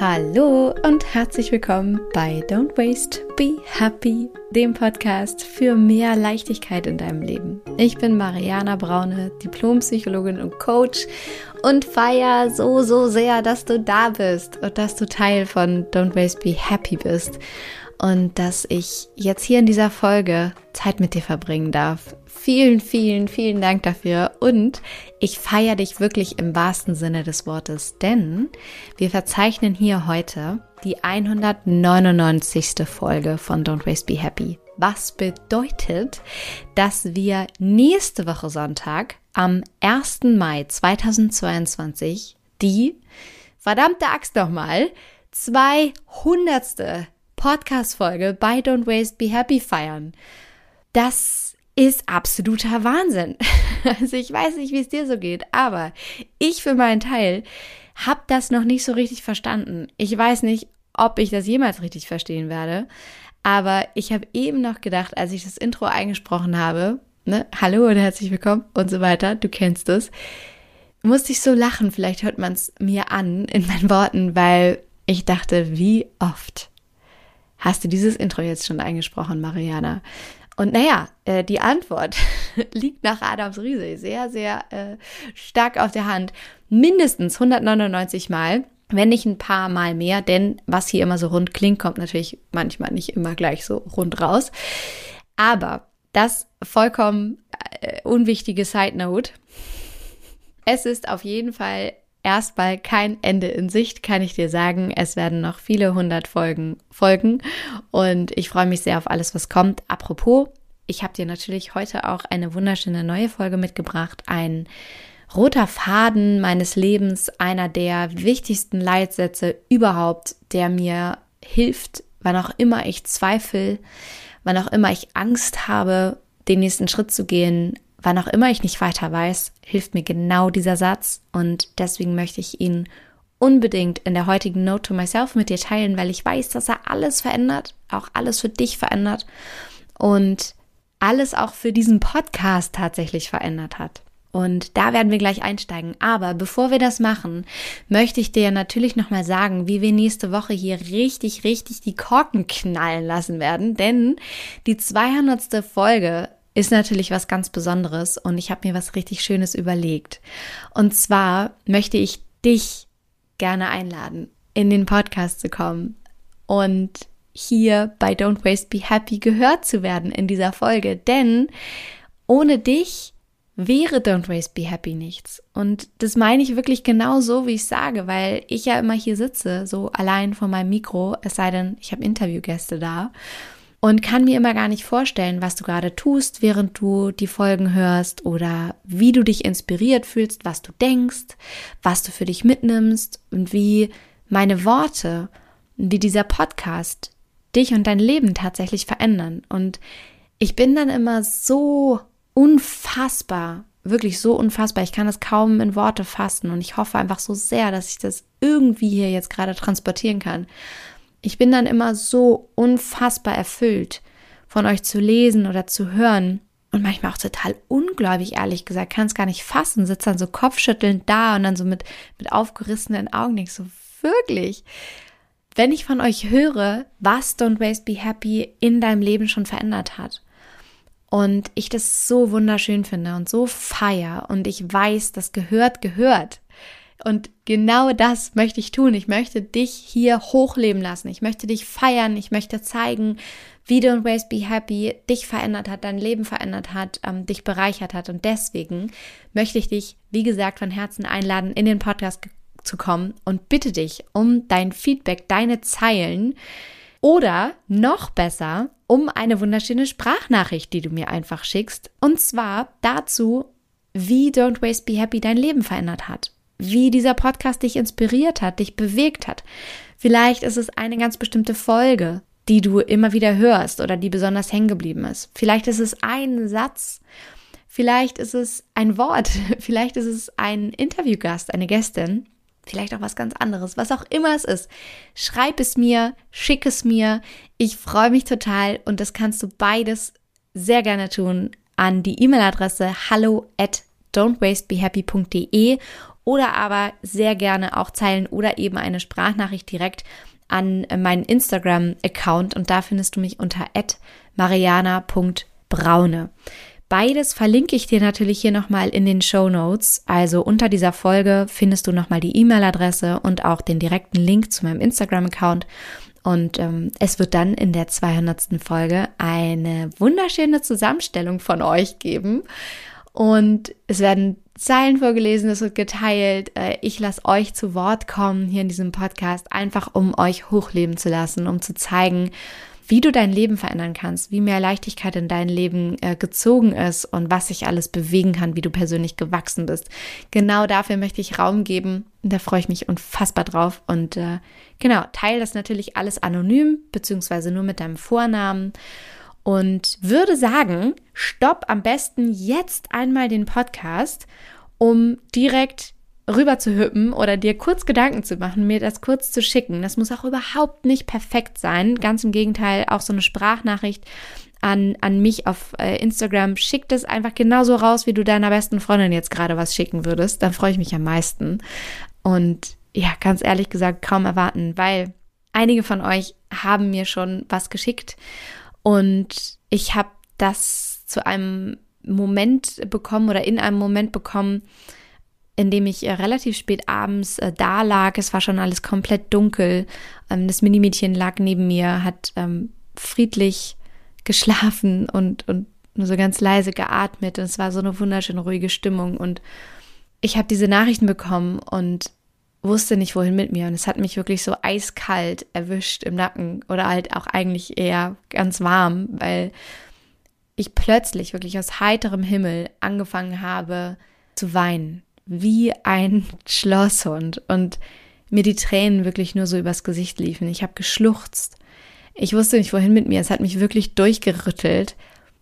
Hallo und herzlich willkommen bei Don't Waste, Be Happy, dem Podcast für mehr Leichtigkeit in deinem Leben. Ich bin Mariana Braune, Diplompsychologin und Coach und feier so, so sehr, dass du da bist und dass du Teil von Don't Waste, Be Happy bist und dass ich jetzt hier in dieser Folge Zeit mit dir verbringen darf. Vielen, vielen, vielen Dank dafür und ich feiere dich wirklich im wahrsten Sinne des Wortes, denn wir verzeichnen hier heute die 199. Folge von Don't Waste Be Happy. Was bedeutet, dass wir nächste Woche Sonntag am 1. Mai 2022 die, verdammte Axt nochmal, 200. Podcast-Folge bei Don't Waste Be Happy feiern. Das ist absoluter Wahnsinn. Also ich weiß nicht, wie es dir so geht, aber ich für meinen Teil habe das noch nicht so richtig verstanden. Ich weiß nicht, ob ich das jemals richtig verstehen werde, aber ich habe eben noch gedacht, als ich das Intro eingesprochen habe, ne, hallo und herzlich willkommen und so weiter, du kennst es, musste ich so lachen, vielleicht hört man es mir an in meinen Worten, weil ich dachte, wie oft Hast du dieses Intro jetzt schon eingesprochen, Mariana? Und naja, äh, die Antwort liegt nach Adams Riese sehr, sehr äh, stark auf der Hand. Mindestens 199 Mal, wenn nicht ein paar Mal mehr, denn was hier immer so rund klingt, kommt natürlich manchmal nicht immer gleich so rund raus. Aber das vollkommen äh, unwichtige Side Note. Es ist auf jeden Fall erstmal kein Ende in Sicht, kann ich dir sagen. Es werden noch viele hundert Folgen folgen und ich freue mich sehr auf alles, was kommt. Apropos, ich habe dir natürlich heute auch eine wunderschöne neue Folge mitgebracht. Ein roter Faden meines Lebens, einer der wichtigsten Leitsätze überhaupt, der mir hilft, wann auch immer ich zweifle, wann auch immer ich Angst habe, den nächsten Schritt zu gehen, Wann auch immer ich nicht weiter weiß, hilft mir genau dieser Satz und deswegen möchte ich ihn unbedingt in der heutigen Note to Myself mit dir teilen, weil ich weiß, dass er alles verändert, auch alles für dich verändert und alles auch für diesen Podcast tatsächlich verändert hat. Und da werden wir gleich einsteigen. Aber bevor wir das machen, möchte ich dir natürlich nochmal sagen, wie wir nächste Woche hier richtig, richtig die Korken knallen lassen werden. Denn die 200. Folge ist natürlich was ganz Besonderes und ich habe mir was richtig Schönes überlegt. Und zwar möchte ich dich gerne einladen, in den Podcast zu kommen und hier bei Don't Waste Be Happy gehört zu werden in dieser Folge. Denn ohne dich wäre Don't Waste Be Happy nichts. Und das meine ich wirklich genau so, wie ich sage, weil ich ja immer hier sitze, so allein vor meinem Mikro, es sei denn, ich habe Interviewgäste da und kann mir immer gar nicht vorstellen, was du gerade tust, während du die Folgen hörst oder wie du dich inspiriert fühlst, was du denkst, was du für dich mitnimmst und wie meine Worte, wie dieser Podcast dich und dein Leben tatsächlich verändern. Und ich bin dann immer so unfassbar, wirklich so unfassbar. Ich kann das kaum in Worte fassen und ich hoffe einfach so sehr, dass ich das irgendwie hier jetzt gerade transportieren kann. Ich bin dann immer so unfassbar erfüllt, von euch zu lesen oder zu hören. Und manchmal auch total ungläubig, ehrlich gesagt, kann es gar nicht fassen, sitzt dann so kopfschüttelnd da und dann so mit, mit aufgerissenen Augen, denkst so, wirklich? Wenn ich von euch höre, was Don't Waste Be Happy in deinem Leben schon verändert hat. Und ich das so wunderschön finde und so feier und ich weiß, das gehört, gehört. Und genau das möchte ich tun. Ich möchte dich hier hochleben lassen. Ich möchte dich feiern. Ich möchte zeigen, wie Don't Waste Be Happy dich verändert hat, dein Leben verändert hat, ähm, dich bereichert hat. Und deswegen möchte ich dich, wie gesagt, von Herzen einladen, in den Podcast zu kommen und bitte dich um dein Feedback, deine Zeilen oder noch besser um eine wunderschöne Sprachnachricht, die du mir einfach schickst. Und zwar dazu, wie Don't Waste Be Happy dein Leben verändert hat wie dieser Podcast dich inspiriert hat, dich bewegt hat. Vielleicht ist es eine ganz bestimmte Folge, die du immer wieder hörst oder die besonders hängen geblieben ist. Vielleicht ist es ein Satz, vielleicht ist es ein Wort, vielleicht ist es ein Interviewgast, eine Gästin, vielleicht auch was ganz anderes, was auch immer es ist. Schreib es mir, schick es mir. Ich freue mich total und das kannst du beides sehr gerne tun an die E-Mail-Adresse hallo at don'twastebehappy.de oder aber sehr gerne auch Zeilen oder eben eine Sprachnachricht direkt an meinen Instagram-Account und da findest du mich unter mariana.braune. Beides verlinke ich dir natürlich hier nochmal in den Show Notes. Also unter dieser Folge findest du nochmal die E-Mail-Adresse und auch den direkten Link zu meinem Instagram-Account. Und ähm, es wird dann in der 200. Folge eine wunderschöne Zusammenstellung von euch geben. Und es werden Zeilen vorgelesen, es wird geteilt. Äh, ich lasse euch zu Wort kommen hier in diesem Podcast, einfach um euch hochleben zu lassen, um zu zeigen, wie du dein Leben verändern kannst, wie mehr Leichtigkeit in dein Leben äh, gezogen ist und was sich alles bewegen kann, wie du persönlich gewachsen bist. Genau dafür möchte ich Raum geben. Da freue ich mich unfassbar drauf. Und äh, genau, teile das natürlich alles anonym, beziehungsweise nur mit deinem Vornamen. Und würde sagen, stopp am besten jetzt einmal den Podcast, um direkt rüber zu hüppen oder dir kurz Gedanken zu machen, mir das kurz zu schicken. Das muss auch überhaupt nicht perfekt sein. Ganz im Gegenteil, auch so eine Sprachnachricht an, an mich auf äh, Instagram. Schick das einfach genauso raus, wie du deiner besten Freundin jetzt gerade was schicken würdest. Dann freue ich mich am meisten. Und ja, ganz ehrlich gesagt, kaum erwarten, weil einige von euch haben mir schon was geschickt und ich habe das zu einem Moment bekommen oder in einem Moment bekommen, in dem ich äh, relativ spät abends äh, da lag. Es war schon alles komplett dunkel. Ähm, das Minimädchen lag neben mir, hat ähm, friedlich geschlafen und, und nur so ganz leise geatmet. Und es war so eine wunderschöne, ruhige Stimmung. Und ich habe diese Nachrichten bekommen und wusste nicht, wohin mit mir. Und es hat mich wirklich so eiskalt erwischt im Nacken oder halt auch eigentlich eher ganz warm, weil ich plötzlich wirklich aus heiterem Himmel angefangen habe zu weinen wie ein Schlosshund und mir die Tränen wirklich nur so übers Gesicht liefen. Ich habe geschluchzt. Ich wusste nicht, wohin mit mir. Es hat mich wirklich durchgerüttelt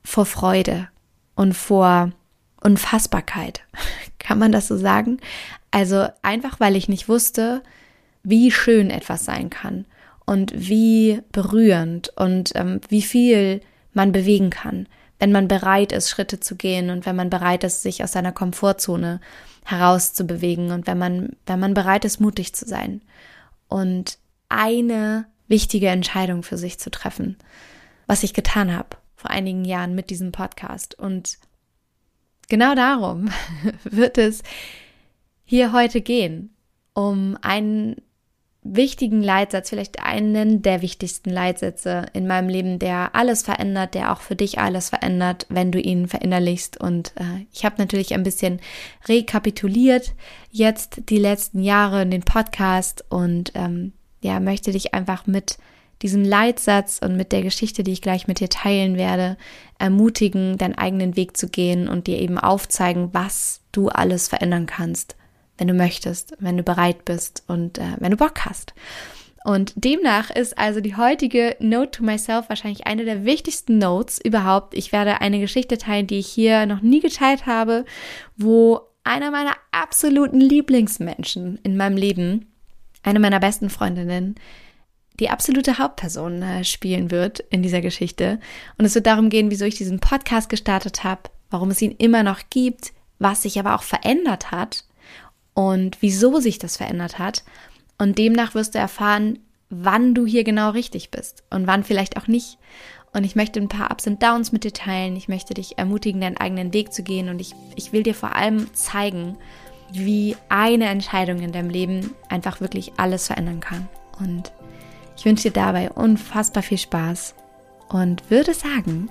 vor Freude und vor Unfassbarkeit. Kann man das so sagen? Also einfach, weil ich nicht wusste, wie schön etwas sein kann und wie berührend und ähm, wie viel man bewegen kann, wenn man bereit ist, Schritte zu gehen und wenn man bereit ist, sich aus seiner Komfortzone herauszubewegen und wenn man, wenn man bereit ist, mutig zu sein und eine wichtige Entscheidung für sich zu treffen, was ich getan habe vor einigen Jahren mit diesem Podcast. Und genau darum wird es hier heute gehen, um einen wichtigen Leitsatz, vielleicht einen der wichtigsten Leitsätze in meinem Leben, der alles verändert, der auch für dich alles verändert, wenn du ihn verinnerlichst. Und äh, ich habe natürlich ein bisschen rekapituliert jetzt die letzten Jahre in den Podcast und ähm, ja, möchte dich einfach mit diesem Leitsatz und mit der Geschichte, die ich gleich mit dir teilen werde, ermutigen, deinen eigenen Weg zu gehen und dir eben aufzeigen, was du alles verändern kannst wenn du möchtest, wenn du bereit bist und äh, wenn du Bock hast. Und demnach ist also die heutige Note to Myself wahrscheinlich eine der wichtigsten Notes überhaupt. Ich werde eine Geschichte teilen, die ich hier noch nie geteilt habe, wo einer meiner absoluten Lieblingsmenschen in meinem Leben, eine meiner besten Freundinnen, die absolute Hauptperson äh, spielen wird in dieser Geschichte. Und es wird darum gehen, wieso ich diesen Podcast gestartet habe, warum es ihn immer noch gibt, was sich aber auch verändert hat und wieso sich das verändert hat. Und demnach wirst du erfahren, wann du hier genau richtig bist und wann vielleicht auch nicht. Und ich möchte ein paar Ups und Downs mit dir teilen. Ich möchte dich ermutigen, deinen eigenen Weg zu gehen. Und ich, ich will dir vor allem zeigen, wie eine Entscheidung in deinem Leben einfach wirklich alles verändern kann. Und ich wünsche dir dabei unfassbar viel Spaß und würde sagen,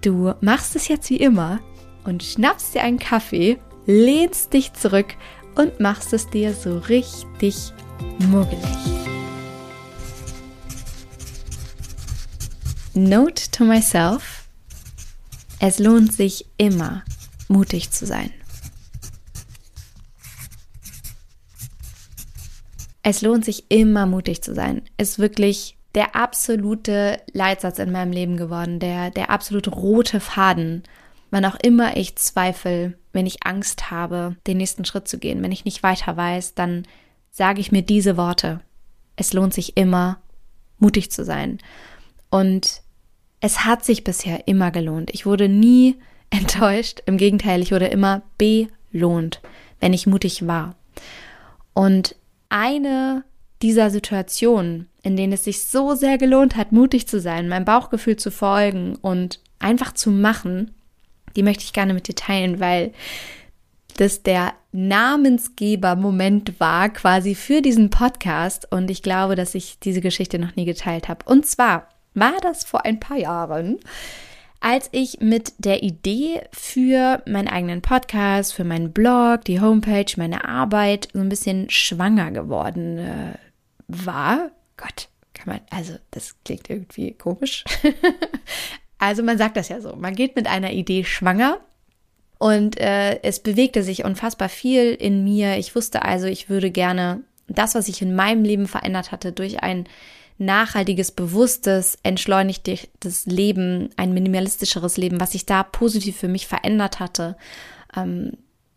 du machst es jetzt wie immer und schnappst dir einen Kaffee lehnst dich zurück und machst es dir so richtig muggelig. Note to myself. Es lohnt sich immer, mutig zu sein. Es lohnt sich immer, mutig zu sein. Ist wirklich der absolute Leitsatz in meinem Leben geworden, der, der absolute rote Faden wann auch immer ich zweifle, wenn ich Angst habe, den nächsten Schritt zu gehen, wenn ich nicht weiter weiß, dann sage ich mir diese Worte. Es lohnt sich immer, mutig zu sein. Und es hat sich bisher immer gelohnt. Ich wurde nie enttäuscht. Im Gegenteil, ich wurde immer belohnt wenn ich mutig war. Und eine dieser Situationen, in denen es sich so sehr gelohnt hat, mutig zu sein, meinem Bauchgefühl zu folgen und einfach zu machen, die möchte ich gerne mit dir teilen, weil das der Namensgeber-Moment war quasi für diesen Podcast und ich glaube, dass ich diese Geschichte noch nie geteilt habe. Und zwar war das vor ein paar Jahren, als ich mit der Idee für meinen eigenen Podcast, für meinen Blog, die Homepage, meine Arbeit so ein bisschen schwanger geworden äh, war. Gott, kann man, also das klingt irgendwie komisch. also man sagt das ja so, man geht mit einer Idee schwanger und äh, es bewegte sich unfassbar viel in mir. Ich wusste also, ich würde gerne das, was ich in meinem Leben verändert hatte, durch ein nachhaltiges, bewusstes, entschleunigtes Leben, ein minimalistischeres Leben, was sich da positiv für mich verändert hatte, ähm,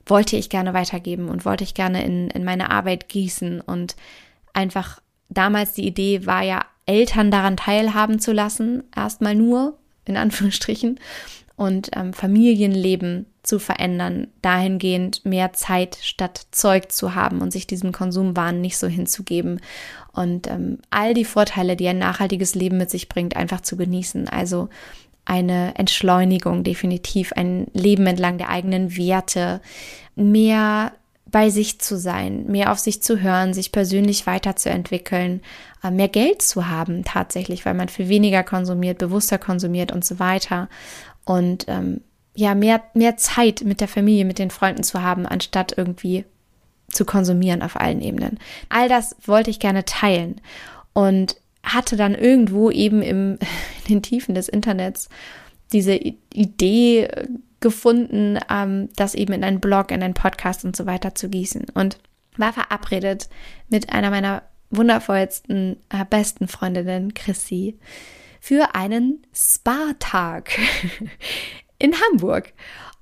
wollte ich gerne weitergeben und wollte ich gerne in, in meine Arbeit gießen. Und einfach damals die Idee war ja, Eltern daran teilhaben zu lassen, erstmal nur, in Anführungsstrichen, und ähm, Familienleben zu verändern, dahingehend mehr Zeit statt Zeug zu haben und sich diesem Konsumwahn nicht so hinzugeben. Und ähm, all die Vorteile, die ein nachhaltiges Leben mit sich bringt, einfach zu genießen. Also eine Entschleunigung definitiv, ein Leben entlang der eigenen Werte, mehr bei sich zu sein, mehr auf sich zu hören, sich persönlich weiterzuentwickeln, äh, mehr Geld zu haben tatsächlich, weil man viel weniger konsumiert, bewusster konsumiert und so weiter und ähm, ja, mehr, mehr Zeit mit der Familie, mit den Freunden zu haben, anstatt irgendwie zu konsumieren auf allen Ebenen. All das wollte ich gerne teilen und hatte dann irgendwo eben im, in den Tiefen des Internets diese Idee gefunden, ähm, das eben in einen Blog, in einen Podcast und so weiter zu gießen. Und war verabredet mit einer meiner wundervollsten, äh, besten Freundinnen, Chrissy, für einen Spa-Tag in Hamburg.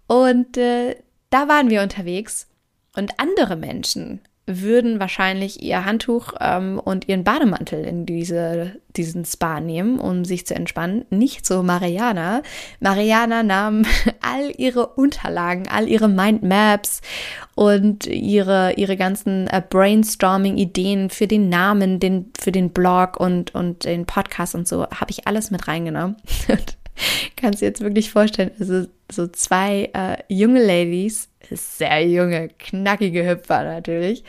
Und äh, da waren wir unterwegs und andere Menschen würden wahrscheinlich ihr Handtuch ähm, und ihren Bademantel in diese, diesen Spa nehmen, um sich zu entspannen. Nicht so Mariana. Mariana nahm all ihre Unterlagen, all ihre Mindmaps und ihre, ihre ganzen äh, Brainstorming-Ideen für den Namen, den, für den Blog und, und den Podcast und so, habe ich alles mit reingenommen. Kannst du jetzt wirklich vorstellen, also so zwei äh, junge Ladies sehr junge, knackige Hüpfer natürlich,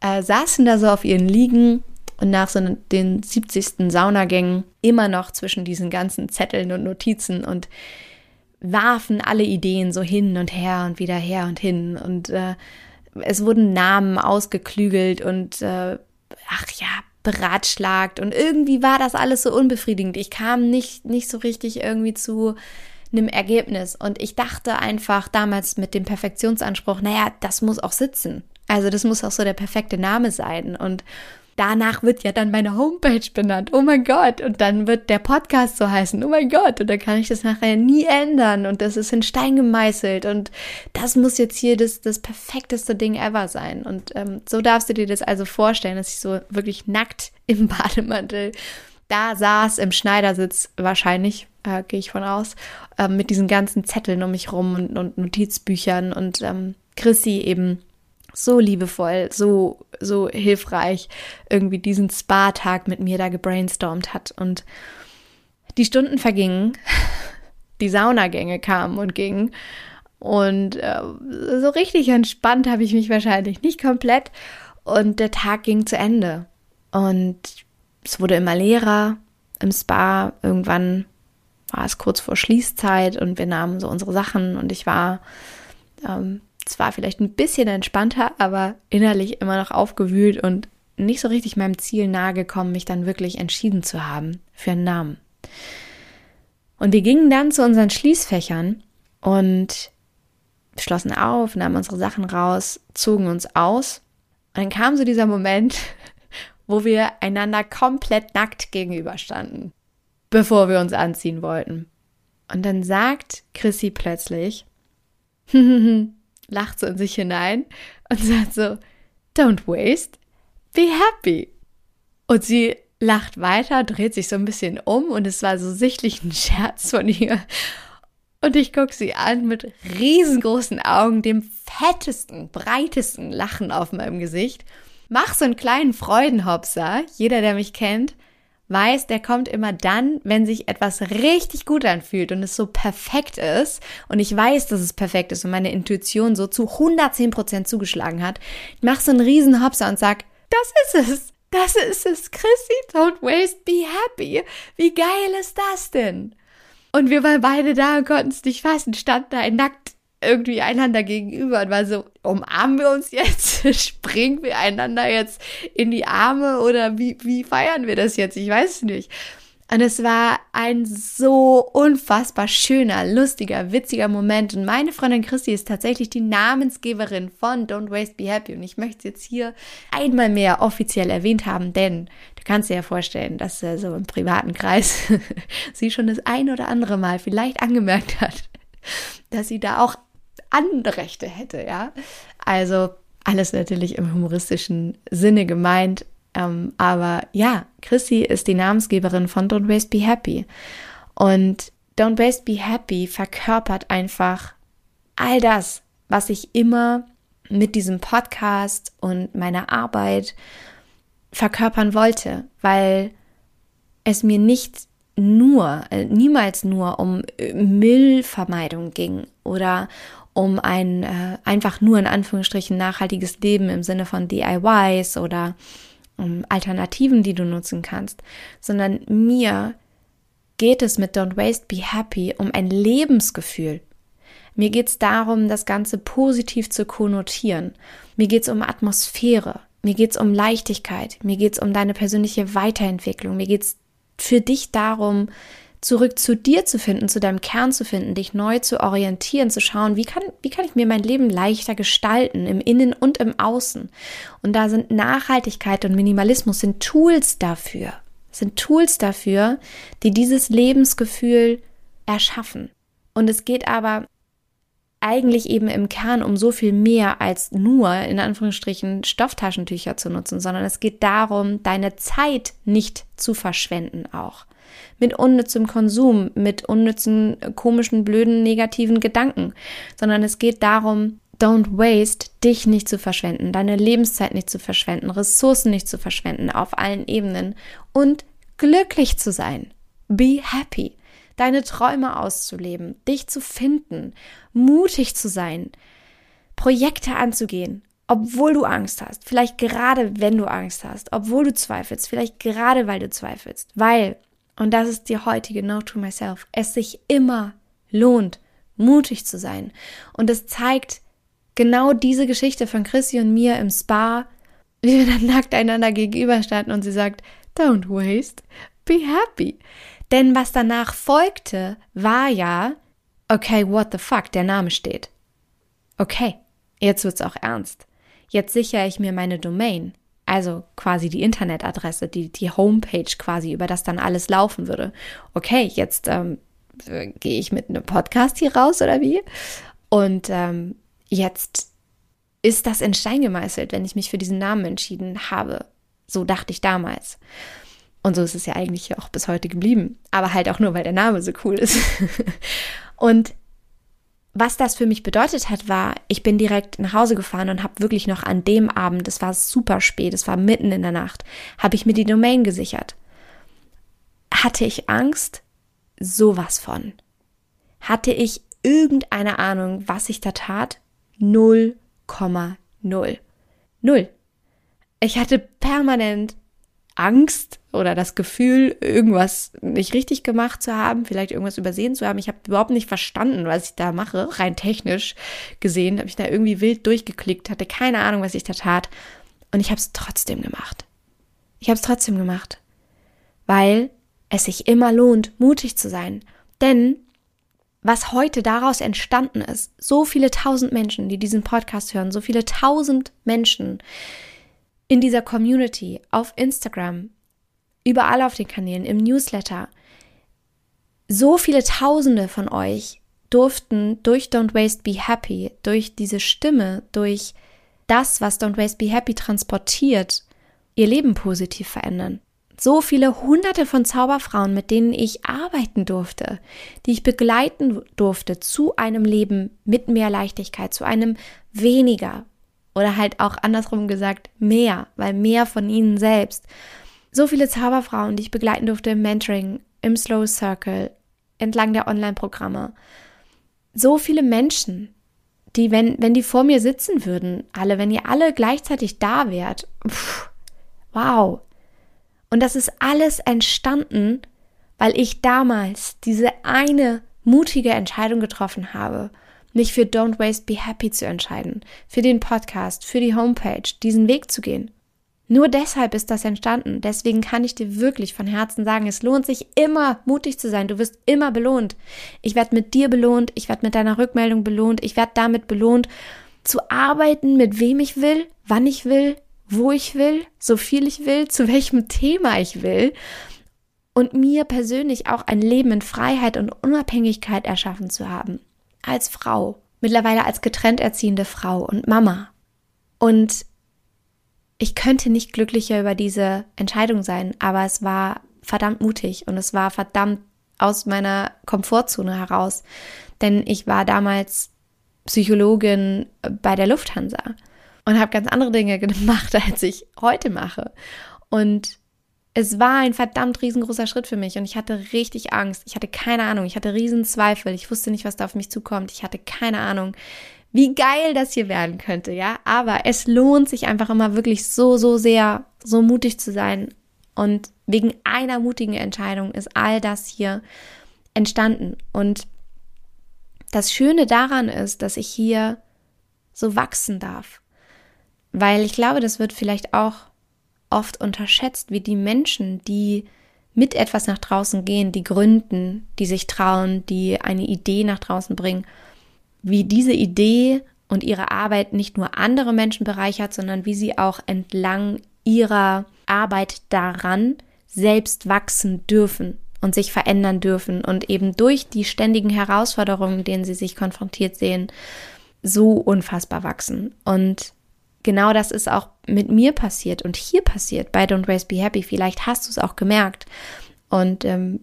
äh, saßen da so auf ihren Liegen und nach so den 70. Saunagängen immer noch zwischen diesen ganzen Zetteln und Notizen und warfen alle Ideen so hin und her und wieder her und hin und äh, es wurden Namen ausgeklügelt und äh, ach ja, beratschlagt und irgendwie war das alles so unbefriedigend. Ich kam nicht, nicht so richtig irgendwie zu einem Ergebnis. Und ich dachte einfach damals mit dem Perfektionsanspruch, naja, das muss auch sitzen. Also das muss auch so der perfekte Name sein. Und danach wird ja dann meine Homepage benannt. Oh mein Gott. Und dann wird der Podcast so heißen. Oh mein Gott. Und dann kann ich das nachher nie ändern. Und das ist in Stein gemeißelt. Und das muss jetzt hier das, das perfekteste Ding ever sein. Und ähm, so darfst du dir das also vorstellen, dass ich so wirklich nackt im Bademantel da saß im Schneidersitz wahrscheinlich, äh, gehe ich von aus, äh, mit diesen ganzen Zetteln um mich rum und, und Notizbüchern und ähm, Chrissy eben so liebevoll, so, so hilfreich irgendwie diesen Spa-Tag mit mir da gebrainstormt hat. Und die Stunden vergingen, die Saunagänge kamen und gingen. Und äh, so richtig entspannt habe ich mich wahrscheinlich nicht komplett. Und der Tag ging zu Ende. Und es wurde immer leerer im Spa. Irgendwann war es kurz vor Schließzeit und wir nahmen so unsere Sachen und ich war ähm, zwar vielleicht ein bisschen entspannter, aber innerlich immer noch aufgewühlt und nicht so richtig meinem Ziel nahe gekommen, mich dann wirklich entschieden zu haben für einen Namen. Und wir gingen dann zu unseren Schließfächern und schlossen auf, nahmen unsere Sachen raus, zogen uns aus. Und dann kam so dieser Moment, wo wir einander komplett nackt gegenüberstanden, bevor wir uns anziehen wollten. Und dann sagt Chrissy plötzlich, lacht so in sich hinein und sagt so, don't waste, be happy. Und sie lacht weiter, dreht sich so ein bisschen um und es war so sichtlich ein Scherz von ihr. Und ich gucke sie an mit riesengroßen Augen, dem fettesten, breitesten Lachen auf meinem Gesicht. Mach so einen kleinen Freudenhopser. Jeder, der mich kennt, weiß, der kommt immer dann, wenn sich etwas richtig gut anfühlt und es so perfekt ist. Und ich weiß, dass es perfekt ist und meine Intuition so zu 110 Prozent zugeschlagen hat. Ich mach so einen riesen Hopser und sag, das ist es. Das ist es. Chrissy, don't waste, be happy. Wie geil ist das denn? Und wir waren beide da und konnten es nicht fassen, standen da nackt irgendwie einander gegenüber und war so, umarmen wir uns jetzt? Springen wir einander jetzt in die Arme oder wie, wie feiern wir das jetzt? Ich weiß es nicht. Und es war ein so unfassbar schöner, lustiger, witziger Moment. Und meine Freundin Christi ist tatsächlich die Namensgeberin von Don't Waste Be Happy. Und ich möchte es jetzt hier einmal mehr offiziell erwähnt haben, denn du kannst dir ja vorstellen, dass äh, so im privaten Kreis sie schon das ein oder andere Mal vielleicht angemerkt hat, dass sie da auch Anrechte hätte, ja. Also alles natürlich im humoristischen Sinne gemeint. Ähm, aber ja, Chrissy ist die Namensgeberin von Don't Waste Be Happy. Und Don't Waste Be Happy verkörpert einfach all das, was ich immer mit diesem Podcast und meiner Arbeit verkörpern wollte, weil es mir nicht nur, äh, niemals nur um Müllvermeidung ging oder um ein äh, einfach nur in Anführungsstrichen nachhaltiges Leben im Sinne von DIYs oder um Alternativen, die du nutzen kannst, sondern mir geht es mit Don't Waste, Be Happy um ein Lebensgefühl. Mir geht es darum, das Ganze positiv zu konnotieren. Mir geht es um Atmosphäre. Mir geht es um Leichtigkeit. Mir geht es um deine persönliche Weiterentwicklung. Mir geht es für dich darum, zurück zu dir zu finden, zu deinem Kern zu finden, dich neu zu orientieren, zu schauen, wie kann, wie kann ich mir mein Leben leichter gestalten, im Innen und im Außen. Und da sind Nachhaltigkeit und Minimalismus sind Tools dafür, sind Tools dafür, die dieses Lebensgefühl erschaffen. Und es geht aber eigentlich eben im Kern um so viel mehr als nur in Anführungsstrichen Stofftaschentücher zu nutzen, sondern es geht darum, deine Zeit nicht zu verschwenden auch mit unnützem Konsum, mit unnützen, komischen, blöden, negativen Gedanken, sondern es geht darum, don't waste, dich nicht zu verschwenden, deine Lebenszeit nicht zu verschwenden, Ressourcen nicht zu verschwenden auf allen Ebenen und glücklich zu sein. Be happy. Deine Träume auszuleben, dich zu finden, mutig zu sein, Projekte anzugehen, obwohl du Angst hast, vielleicht gerade wenn du Angst hast, obwohl du zweifelst, vielleicht gerade weil du zweifelst, weil und das ist die heutige Note to Myself, es sich immer lohnt, mutig zu sein. Und es zeigt genau diese Geschichte von Chrissy und mir im Spa, wie wir dann nackt einander gegenüberstanden und sie sagt, don't waste, be happy. Denn was danach folgte, war ja, okay, what the fuck, der Name steht. Okay, jetzt wird's auch ernst. Jetzt sichere ich mir meine Domain also quasi die Internetadresse, die, die Homepage quasi, über das dann alles laufen würde. Okay, jetzt ähm, gehe ich mit einem Podcast hier raus oder wie? Und ähm, jetzt ist das in Stein gemeißelt, wenn ich mich für diesen Namen entschieden habe. So dachte ich damals. Und so ist es ja eigentlich auch bis heute geblieben. Aber halt auch nur, weil der Name so cool ist. und was das für mich bedeutet hat, war, ich bin direkt nach Hause gefahren und habe wirklich noch an dem Abend, es war super spät, es war mitten in der Nacht, habe ich mir die Domain gesichert. Hatte ich Angst? Sowas von. Hatte ich irgendeine Ahnung, was ich da tat? 0,0. Null. Ich hatte permanent Angst oder das Gefühl, irgendwas nicht richtig gemacht zu haben, vielleicht irgendwas übersehen zu haben. Ich habe überhaupt nicht verstanden, was ich da mache, rein technisch gesehen. Habe ich da irgendwie wild durchgeklickt, hatte keine Ahnung, was ich da tat. Und ich habe es trotzdem gemacht. Ich habe es trotzdem gemacht, weil es sich immer lohnt, mutig zu sein. Denn was heute daraus entstanden ist, so viele tausend Menschen, die diesen Podcast hören, so viele tausend Menschen, in dieser Community, auf Instagram, überall auf den Kanälen, im Newsletter. So viele Tausende von euch durften durch Don't Waste Be Happy, durch diese Stimme, durch das, was Don't Waste Be Happy transportiert, ihr Leben positiv verändern. so viele hunderte von Zauberfrauen, mit denen ich arbeiten durfte, die ich begleiten durfte zu einem Leben mit mehr Leichtigkeit, zu einem weniger oder halt auch andersrum gesagt mehr, weil mehr von ihnen selbst. So viele Zauberfrauen, die ich begleiten durfte im Mentoring, im Slow Circle, entlang der Online-Programme. So viele Menschen, die, wenn, wenn die vor mir sitzen würden, alle, wenn ihr alle gleichzeitig da wärt, pff, wow, und das ist alles entstanden, weil ich damals diese eine mutige Entscheidung getroffen habe, mich für Don't Waste Be Happy zu entscheiden, für den Podcast, für die Homepage, diesen Weg zu gehen. Nur deshalb ist das entstanden. Deswegen kann ich dir wirklich von Herzen sagen, es lohnt sich immer mutig zu sein. Du wirst immer belohnt. Ich werde mit dir belohnt, ich werde mit deiner Rückmeldung belohnt, ich werde damit belohnt, zu arbeiten, mit wem ich will, wann ich will, wo ich will, so viel ich will, zu welchem Thema ich will und mir persönlich auch ein Leben in Freiheit und Unabhängigkeit erschaffen zu haben. Als Frau, mittlerweile als getrennt erziehende Frau und Mama. Und ich könnte nicht glücklicher über diese Entscheidung sein, aber es war verdammt mutig und es war verdammt aus meiner Komfortzone heraus, denn ich war damals Psychologin bei der Lufthansa und habe ganz andere Dinge gemacht, als ich heute mache. Und es war ein verdammt riesengroßer Schritt für mich und ich hatte richtig Angst. Ich hatte keine Ahnung. Ich hatte riesen Zweifel. Ich wusste nicht, was da auf mich zukommt. Ich hatte keine Ahnung, wie geil das hier werden könnte, ja. Aber es lohnt sich einfach immer wirklich so, so sehr, so mutig zu sein. Und wegen einer mutigen Entscheidung ist all das hier entstanden. Und das Schöne daran ist, dass ich hier so wachsen darf. Weil ich glaube, das wird vielleicht auch oft unterschätzt, wie die Menschen, die mit etwas nach draußen gehen, die gründen, die sich trauen, die eine Idee nach draußen bringen, wie diese Idee und ihre Arbeit nicht nur andere Menschen bereichert, sondern wie sie auch entlang ihrer Arbeit daran selbst wachsen dürfen und sich verändern dürfen und eben durch die ständigen Herausforderungen, denen sie sich konfrontiert sehen, so unfassbar wachsen. Und genau das ist auch mit mir passiert und hier passiert bei Don't Waste Be Happy. Vielleicht hast du es auch gemerkt. Und ähm,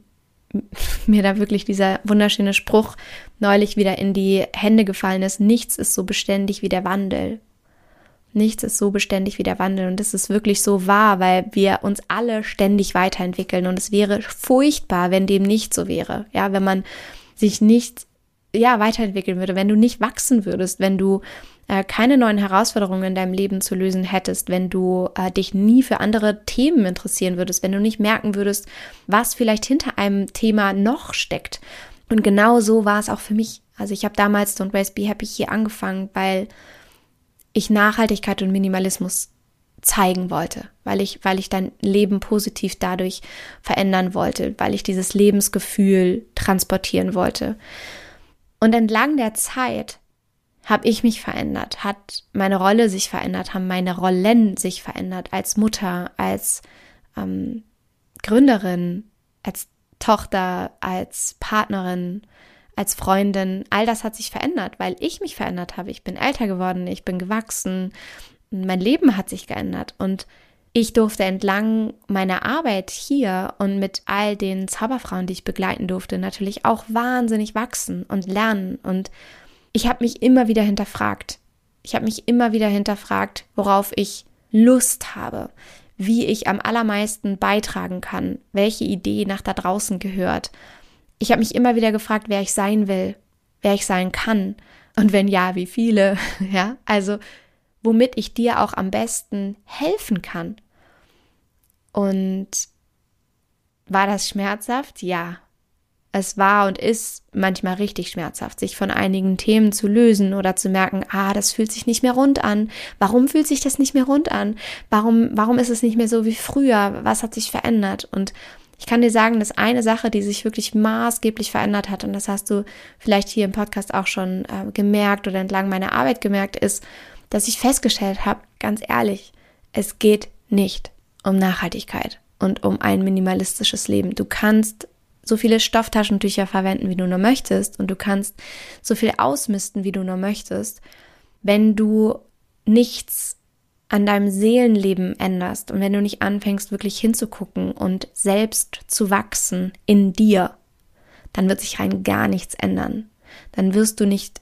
mir da wirklich dieser wunderschöne Spruch neulich wieder in die Hände gefallen ist. Nichts ist so beständig wie der Wandel. Nichts ist so beständig wie der Wandel. Und das ist wirklich so wahr, weil wir uns alle ständig weiterentwickeln. Und es wäre furchtbar, wenn dem nicht so wäre. Ja, wenn man sich nicht, ja, weiterentwickeln würde, wenn du nicht wachsen würdest, wenn du äh, keine neuen Herausforderungen in deinem Leben zu lösen hättest, wenn du äh, dich nie für andere Themen interessieren würdest, wenn du nicht merken würdest, was vielleicht hinter einem Thema noch steckt. Und genau so war es auch für mich. Also ich habe damals Don't Waste Be Happy hier angefangen, weil ich Nachhaltigkeit und Minimalismus zeigen wollte, weil ich, weil ich dein Leben positiv dadurch verändern wollte, weil ich dieses Lebensgefühl transportieren wollte. Und entlang der Zeit habe ich mich verändert, hat meine Rolle sich verändert, haben meine Rollen sich verändert? Als Mutter, als ähm, Gründerin, als Tochter, als Partnerin, als Freundin. All das hat sich verändert, weil ich mich verändert habe. Ich bin älter geworden, ich bin gewachsen, mein Leben hat sich geändert. Und ich durfte entlang meiner Arbeit hier und mit all den Zauberfrauen, die ich begleiten durfte, natürlich auch wahnsinnig wachsen und lernen. Und ich habe mich immer wieder hinterfragt. Ich habe mich immer wieder hinterfragt, worauf ich Lust habe, wie ich am allermeisten beitragen kann, welche Idee nach da draußen gehört. Ich habe mich immer wieder gefragt, wer ich sein will, wer ich sein kann und wenn ja, wie viele, ja? Also, womit ich dir auch am besten helfen kann. Und war das schmerzhaft? Ja, es war und ist manchmal richtig schmerzhaft, sich von einigen Themen zu lösen oder zu merken, ah, das fühlt sich nicht mehr rund an. Warum fühlt sich das nicht mehr rund an? Warum, warum ist es nicht mehr so wie früher? Was hat sich verändert? Und ich kann dir sagen, dass eine Sache, die sich wirklich maßgeblich verändert hat, und das hast du vielleicht hier im Podcast auch schon äh, gemerkt oder entlang meiner Arbeit gemerkt, ist, dass ich festgestellt habe, ganz ehrlich, es geht nicht um Nachhaltigkeit und um ein minimalistisches Leben. Du kannst so viele Stofftaschentücher verwenden, wie du nur möchtest und du kannst so viel ausmisten, wie du nur möchtest. Wenn du nichts an deinem Seelenleben änderst und wenn du nicht anfängst, wirklich hinzugucken und selbst zu wachsen in dir, dann wird sich rein gar nichts ändern. Dann wirst du nicht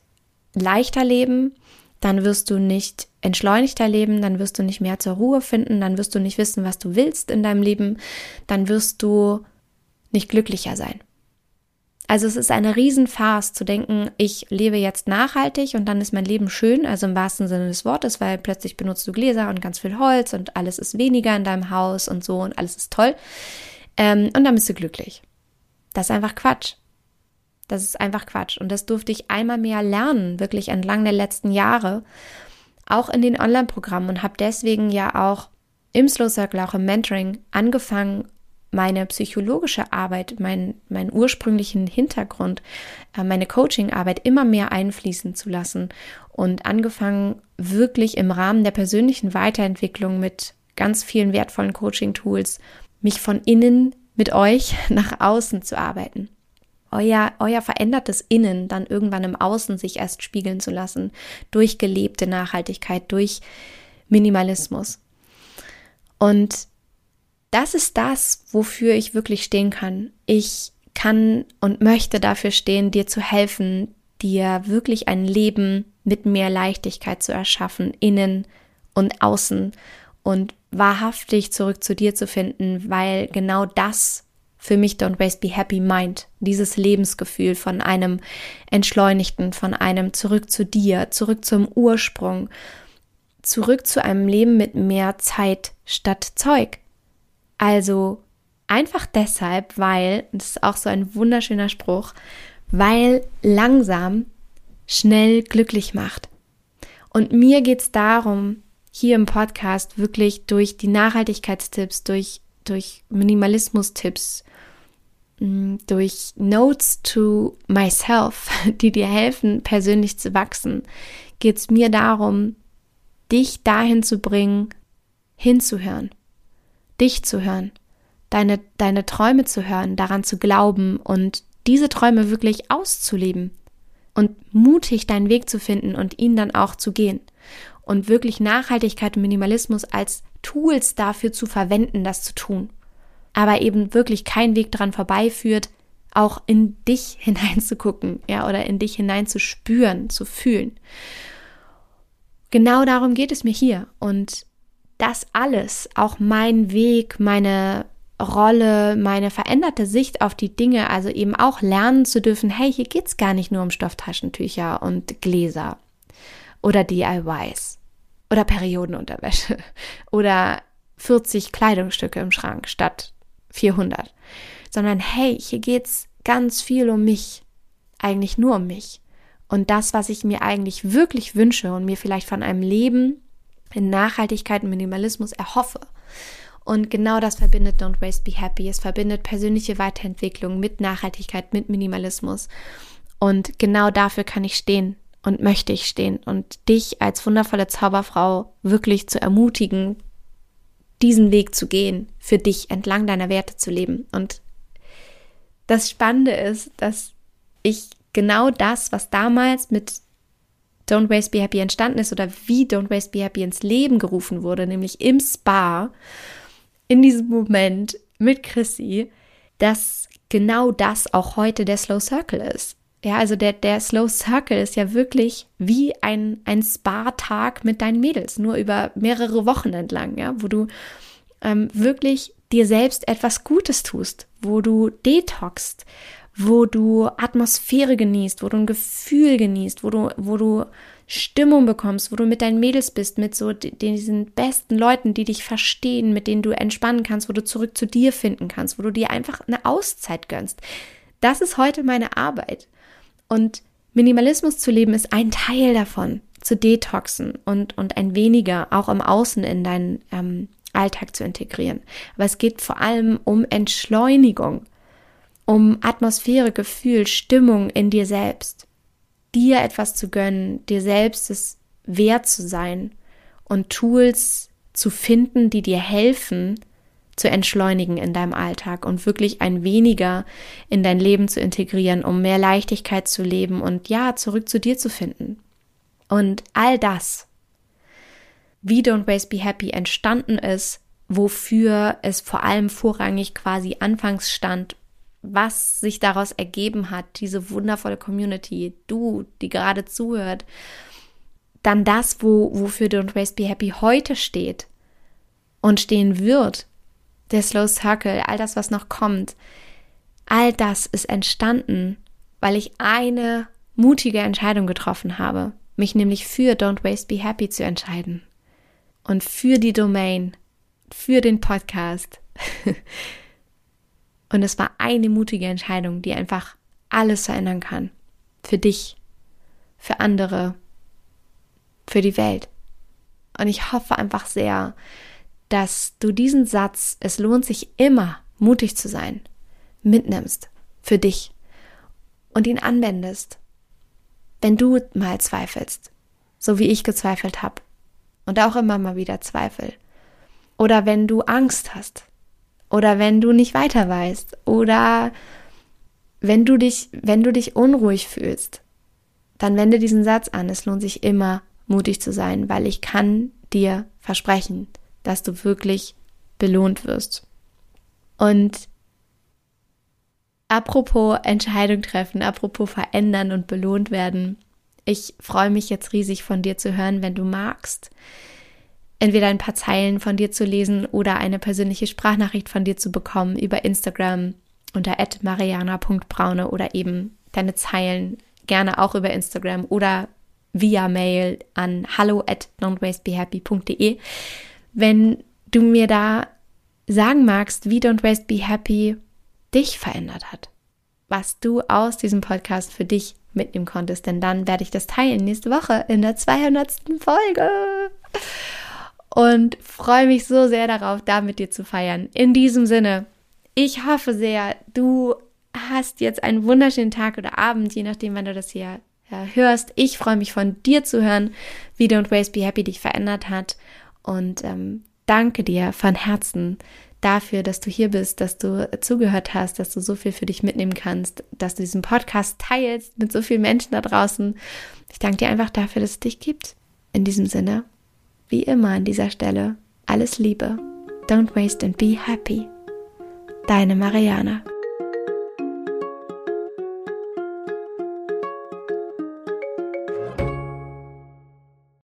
leichter leben, dann wirst du nicht entschleunigter leben, dann wirst du nicht mehr zur Ruhe finden, dann wirst du nicht wissen, was du willst in deinem Leben, dann wirst du nicht glücklicher sein. Also es ist eine Riesenfarce zu denken, ich lebe jetzt nachhaltig und dann ist mein Leben schön, also im wahrsten Sinne des Wortes, weil plötzlich benutzt du Gläser und ganz viel Holz und alles ist weniger in deinem Haus und so und alles ist toll. Ähm, und dann bist du glücklich. Das ist einfach Quatsch. Das ist einfach Quatsch. Und das durfte ich einmal mehr lernen, wirklich entlang der letzten Jahre, auch in den Online-Programmen und habe deswegen ja auch im Slow Circle, auch im Mentoring angefangen, meine psychologische Arbeit, mein, meinen ursprünglichen Hintergrund, äh, meine Coaching-Arbeit immer mehr einfließen zu lassen und angefangen, wirklich im Rahmen der persönlichen Weiterentwicklung mit ganz vielen wertvollen Coaching-Tools, mich von innen mit euch nach außen zu arbeiten euer, euer verändertes Innen dann irgendwann im Außen sich erst spiegeln zu lassen, durch gelebte Nachhaltigkeit, durch Minimalismus. Und das ist das, wofür ich wirklich stehen kann. Ich kann und möchte dafür stehen, dir zu helfen, dir wirklich ein Leben mit mehr Leichtigkeit zu erschaffen, innen und außen und wahrhaftig zurück zu dir zu finden, weil genau das für mich Don't Waste Be Happy meint. Dieses Lebensgefühl von einem entschleunigten, von einem zurück zu dir, zurück zum Ursprung, zurück zu einem Leben mit mehr Zeit statt Zeug. Also einfach deshalb, weil, das ist auch so ein wunderschöner Spruch, weil langsam schnell glücklich macht. Und mir geht es darum, hier im Podcast wirklich durch die Nachhaltigkeitstipps, durch, durch Minimalismus-Tipps, Mm, durch Notes to Myself, die dir helfen, persönlich zu wachsen, geht es mir darum, dich dahin zu bringen, hinzuhören, dich zu hören, deine, deine Träume zu hören, daran zu glauben und diese Träume wirklich auszuleben und mutig deinen Weg zu finden und ihn dann auch zu gehen und wirklich Nachhaltigkeit und Minimalismus als Tools dafür zu verwenden, das zu tun aber eben wirklich kein Weg dran vorbeiführt, auch in dich hineinzugucken, ja, oder in dich hineinzuspüren, zu fühlen. Genau darum geht es mir hier. Und das alles, auch mein Weg, meine Rolle, meine veränderte Sicht auf die Dinge, also eben auch lernen zu dürfen, hey, hier geht's gar nicht nur um Stofftaschentücher und Gläser oder DIYs oder Periodenunterwäsche oder 40 Kleidungsstücke im Schrank statt 400, sondern hey, hier geht's ganz viel um mich, eigentlich nur um mich. Und das, was ich mir eigentlich wirklich wünsche und mir vielleicht von einem Leben in Nachhaltigkeit und Minimalismus erhoffe. Und genau das verbindet Don't Waste Be Happy. Es verbindet persönliche Weiterentwicklung mit Nachhaltigkeit, mit Minimalismus. Und genau dafür kann ich stehen und möchte ich stehen und dich als wundervolle Zauberfrau wirklich zu ermutigen, diesen Weg zu gehen, für dich entlang deiner Werte zu leben. Und das Spannende ist, dass ich genau das, was damals mit Don't Waste Be Happy entstanden ist oder wie Don't Waste Be Happy ins Leben gerufen wurde, nämlich im Spa, in diesem Moment mit Chrissy, dass genau das auch heute der Slow Circle ist. Ja, also der, der Slow Circle ist ja wirklich wie ein, ein Spa-Tag mit deinen Mädels, nur über mehrere Wochen entlang, ja, wo du ähm, wirklich dir selbst etwas Gutes tust, wo du detoxst, wo du Atmosphäre genießt, wo du ein Gefühl genießt, wo du, wo du Stimmung bekommst, wo du mit deinen Mädels bist, mit so diesen besten Leuten, die dich verstehen, mit denen du entspannen kannst, wo du zurück zu dir finden kannst, wo du dir einfach eine Auszeit gönnst. Das ist heute meine Arbeit. Und Minimalismus zu leben ist ein Teil davon, zu detoxen und, und ein weniger auch im Außen in deinen ähm, Alltag zu integrieren. Aber es geht vor allem um Entschleunigung, um Atmosphäre, Gefühl, Stimmung in dir selbst. Dir etwas zu gönnen, dir selbst es wert zu sein und Tools zu finden, die dir helfen, zu entschleunigen in deinem Alltag und wirklich ein weniger in dein Leben zu integrieren, um mehr Leichtigkeit zu leben und ja, zurück zu dir zu finden. Und all das wie Don't Waste Be Happy entstanden ist, wofür es vor allem vorrangig quasi anfangs stand, was sich daraus ergeben hat, diese wundervolle Community, du, die gerade zuhört, dann das, wo, wofür Don't Waste Be Happy heute steht und stehen wird, der Slow Circle, all das, was noch kommt, all das ist entstanden, weil ich eine mutige Entscheidung getroffen habe, mich nämlich für Don't Waste Be Happy zu entscheiden und für die Domain, für den Podcast. und es war eine mutige Entscheidung, die einfach alles verändern kann. Für dich, für andere, für die Welt. Und ich hoffe einfach sehr, dass du diesen Satz, es lohnt sich immer, mutig zu sein, mitnimmst für dich und ihn anwendest, wenn du mal zweifelst, so wie ich gezweifelt habe und auch immer mal wieder Zweifel. Oder wenn du Angst hast. Oder wenn du nicht weiter weißt. Oder wenn du dich, wenn du dich unruhig fühlst. Dann wende diesen Satz an. Es lohnt sich immer, mutig zu sein, weil ich kann dir versprechen, dass du wirklich belohnt wirst. Und apropos Entscheidung treffen, apropos verändern und belohnt werden, ich freue mich jetzt riesig von dir zu hören, wenn du magst. Entweder ein paar Zeilen von dir zu lesen oder eine persönliche Sprachnachricht von dir zu bekommen über Instagram unter mariana.braune oder eben deine Zeilen gerne auch über Instagram oder via Mail an hallo at don'twastebehappy.de. Wenn du mir da sagen magst, wie Don't Waste Be Happy dich verändert hat, was du aus diesem Podcast für dich mitnehmen konntest, denn dann werde ich das teilen nächste Woche in der 200. Folge. Und freue mich so sehr darauf, da mit dir zu feiern. In diesem Sinne, ich hoffe sehr, du hast jetzt einen wunderschönen Tag oder Abend, je nachdem, wann du das hier hörst. Ich freue mich von dir zu hören, wie Don't Waste Be Happy dich verändert hat. Und ähm, danke dir von Herzen dafür, dass du hier bist, dass du zugehört hast, dass du so viel für dich mitnehmen kannst, dass du diesen Podcast teilst mit so vielen Menschen da draußen. Ich danke dir einfach dafür, dass es dich gibt. In diesem Sinne, wie immer an dieser Stelle, alles Liebe. Don't waste and be happy. Deine Mariana.